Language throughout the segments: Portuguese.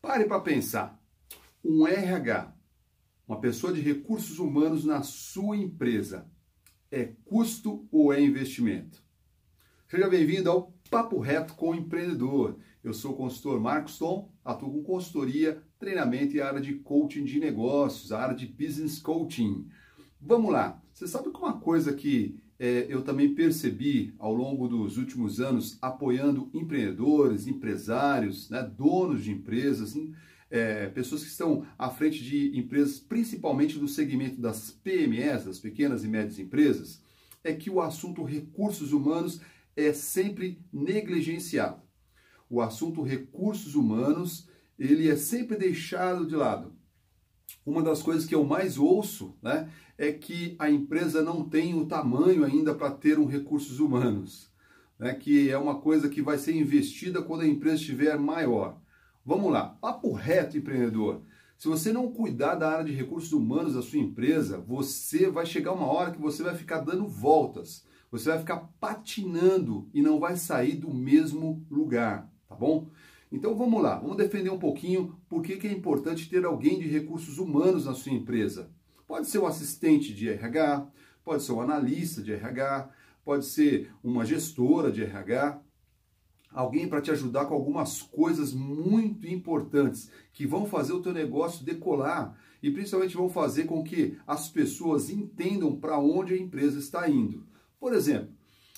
Pare para pensar. Um RH, uma pessoa de recursos humanos na sua empresa, é custo ou é investimento? Seja bem-vindo ao Papo Reto com o Empreendedor. Eu sou o consultor Marcos Tom, atuo com consultoria, treinamento e área de coaching de negócios, área de business coaching. Vamos lá. Você sabe que uma coisa que eu também percebi ao longo dos últimos anos apoiando empreendedores, empresários, né, donos de empresas, é, pessoas que estão à frente de empresas, principalmente do segmento das PMEs, das pequenas e médias empresas, é que o assunto recursos humanos é sempre negligenciado. O assunto recursos humanos ele é sempre deixado de lado uma das coisas que eu mais ouço né, é que a empresa não tem o tamanho ainda para ter um recursos humanos, né, que é uma coisa que vai ser investida quando a empresa estiver maior. Vamos lá, papo reto, empreendedor. Se você não cuidar da área de recursos humanos da sua empresa, você vai chegar uma hora que você vai ficar dando voltas, você vai ficar patinando e não vai sair do mesmo lugar, tá bom? Então vamos lá, vamos defender um pouquinho por que, é importante ter alguém de recursos humanos na sua empresa. Pode ser um assistente de RH, pode ser um analista de RH, pode ser uma gestora de RH, alguém para te ajudar com algumas coisas muito importantes que vão fazer o teu negócio decolar e principalmente vão fazer com que as pessoas entendam para onde a empresa está indo. Por exemplo,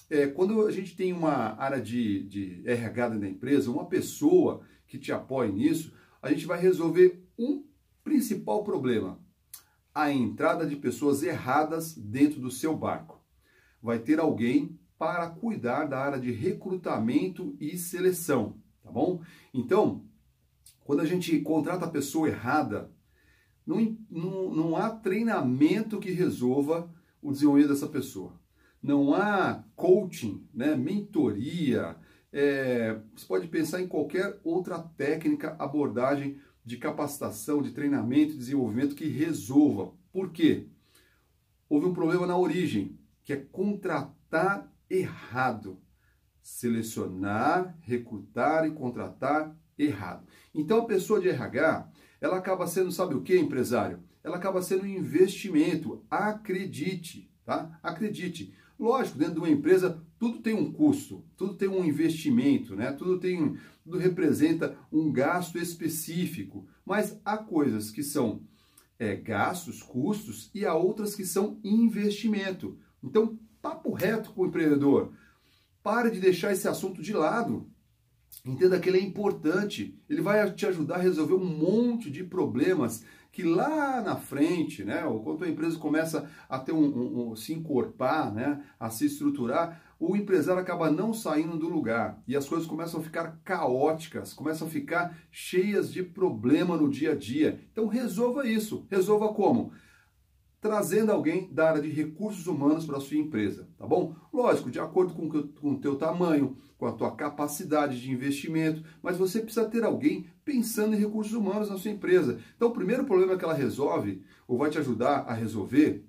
é, quando a gente tem uma área de, de RH da empresa, uma pessoa que te apoie nisso, a gente vai resolver um principal problema: a entrada de pessoas erradas dentro do seu barco. Vai ter alguém para cuidar da área de recrutamento e seleção, tá bom? Então, quando a gente contrata a pessoa errada, não, não, não há treinamento que resolva o desenvolvimento dessa pessoa não há coaching, né, mentoria, é, você pode pensar em qualquer outra técnica, abordagem de capacitação, de treinamento, de desenvolvimento que resolva. Por quê? Houve um problema na origem, que é contratar errado. Selecionar, recrutar e contratar errado. Então a pessoa de RH, ela acaba sendo, sabe o que, empresário? Ela acaba sendo um investimento. Acredite, tá? Acredite. Lógico, dentro de uma empresa tudo tem um custo, tudo tem um investimento, né? Tudo tem, tudo representa um gasto específico, mas há coisas que são é, gastos, custos e há outras que são investimento. Então, papo reto com o empreendedor. Pare de deixar esse assunto de lado. Entenda que ele é importante. Ele vai te ajudar a resolver um monte de problemas que lá na frente, né, quando a empresa começa a ter um, um, um, se encorpar, né, a se estruturar, o empresário acaba não saindo do lugar e as coisas começam a ficar caóticas, começam a ficar cheias de problema no dia a dia. Então resolva isso. Resolva como? Trazendo alguém da área de recursos humanos para a sua empresa, tá bom? Lógico, de acordo com, o teu tamanho, com a tua capacidade de investimento, mas você precisa ter alguém pensando em recursos humanos na sua empresa. Então, o primeiro problema que ela resolve, ou vai te ajudar a resolver,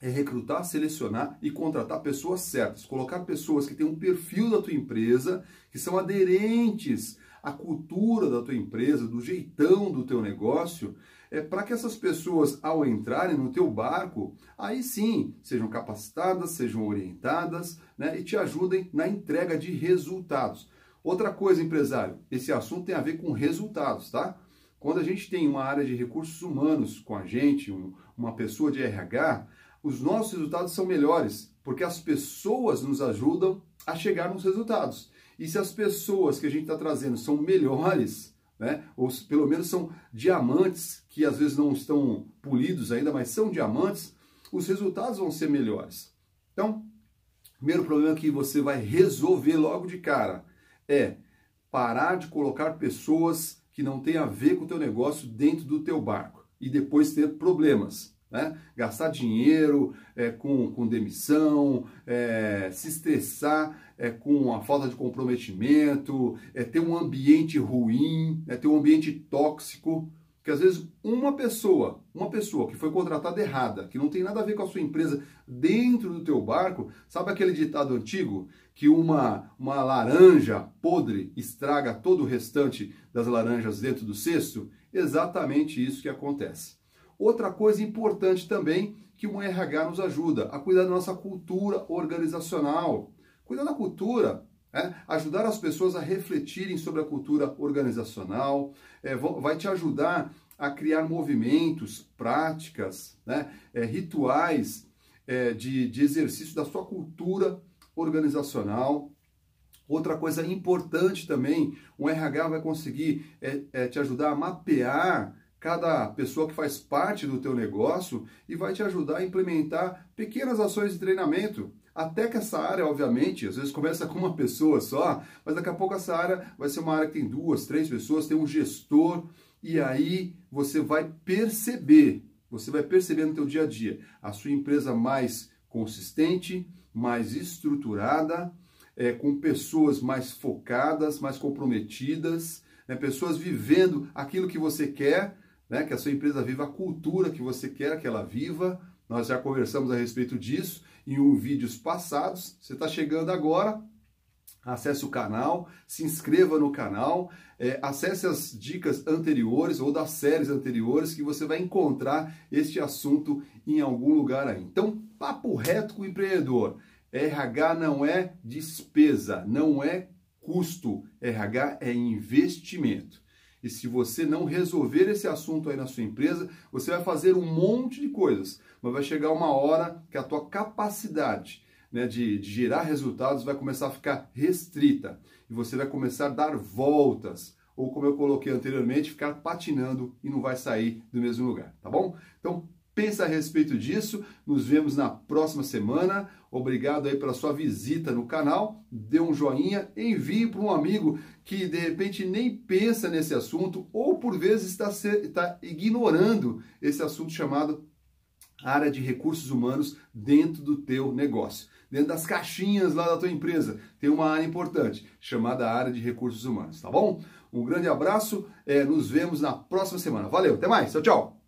é recrutar, selecionar e contratar pessoas certas, colocar pessoas que têm um perfil da tua empresa, que são aderentes à cultura da tua empresa, do jeitão do teu negócio, é, para que essas pessoas, ao entrarem no teu barco, aí sim sejam capacitadas, sejam orientadas né, e te ajudem na entrega de resultados. Outra coisa, empresário, esse assunto tem a ver com resultados, tá? Quando a gente tem uma área de recursos humanos com a gente, um, uma pessoa de RH, os nossos resultados são melhores, porque as pessoas nos ajudam a chegar nos resultados. E se as pessoas que a gente está trazendo são melhores, né? ou pelo menos são diamantes que às vezes não estão polidos ainda, mas são diamantes, os resultados vão ser melhores. Então, primeiro problema que você vai resolver logo de cara é parar de colocar pessoas que não têm a ver com o teu negócio dentro do teu barco e depois ter problemas. Né? Gastar dinheiro é, com, com demissão, é, se estressar é, com a falta de comprometimento, é, ter um ambiente ruim, é, ter um ambiente tóxico. Porque às vezes uma pessoa, uma pessoa que foi contratada errada, que não tem nada a ver com a sua empresa dentro do teu barco, sabe aquele ditado antigo que uma, uma laranja podre estraga todo o restante das laranjas dentro do cesto? Exatamente isso que acontece. Outra coisa importante também que o RH nos ajuda a cuidar da nossa cultura organizacional. Cuidar da cultura é, ajudar as pessoas a refletirem sobre a cultura organizacional, é, vai te ajudar a criar movimentos, práticas, né, é, rituais é, de, de exercício da sua cultura organizacional. Outra coisa importante também, o RH vai conseguir é, é, te ajudar a mapear cada pessoa que faz parte do teu negócio e vai te ajudar a implementar pequenas ações de treinamento. Até que essa área, obviamente, às vezes começa com uma pessoa só, mas daqui a pouco essa área vai ser uma área que tem duas, três pessoas, tem um gestor, e aí você vai perceber, você vai perceber no teu dia a dia. A sua empresa mais consistente, mais estruturada, é, com pessoas mais focadas, mais comprometidas, né, pessoas vivendo aquilo que você quer, né, que a sua empresa viva a cultura que você quer que ela viva. Nós já conversamos a respeito disso em um vídeos passados. Você está chegando agora, acesse o canal, se inscreva no canal, é, acesse as dicas anteriores ou das séries anteriores que você vai encontrar este assunto em algum lugar aí. Então, papo reto com o empreendedor. RH não é despesa, não é custo. RH é investimento. E se você não resolver esse assunto aí na sua empresa, você vai fazer um monte de coisas, mas vai chegar uma hora que a tua capacidade né, de, de gerar resultados vai começar a ficar restrita e você vai começar a dar voltas ou como eu coloquei anteriormente, ficar patinando e não vai sair do mesmo lugar, tá bom? Então pensa a respeito disso. Nos vemos na próxima semana. Obrigado aí pela sua visita no canal. Dê um joinha, envie para um amigo que de repente nem pensa nesse assunto ou por vezes está, está ignorando esse assunto chamado área de recursos humanos dentro do teu negócio. Dentro das caixinhas lá da tua empresa, tem uma área importante chamada área de recursos humanos, tá bom? Um grande abraço, é, nos vemos na próxima semana. Valeu, até mais, tchau, tchau!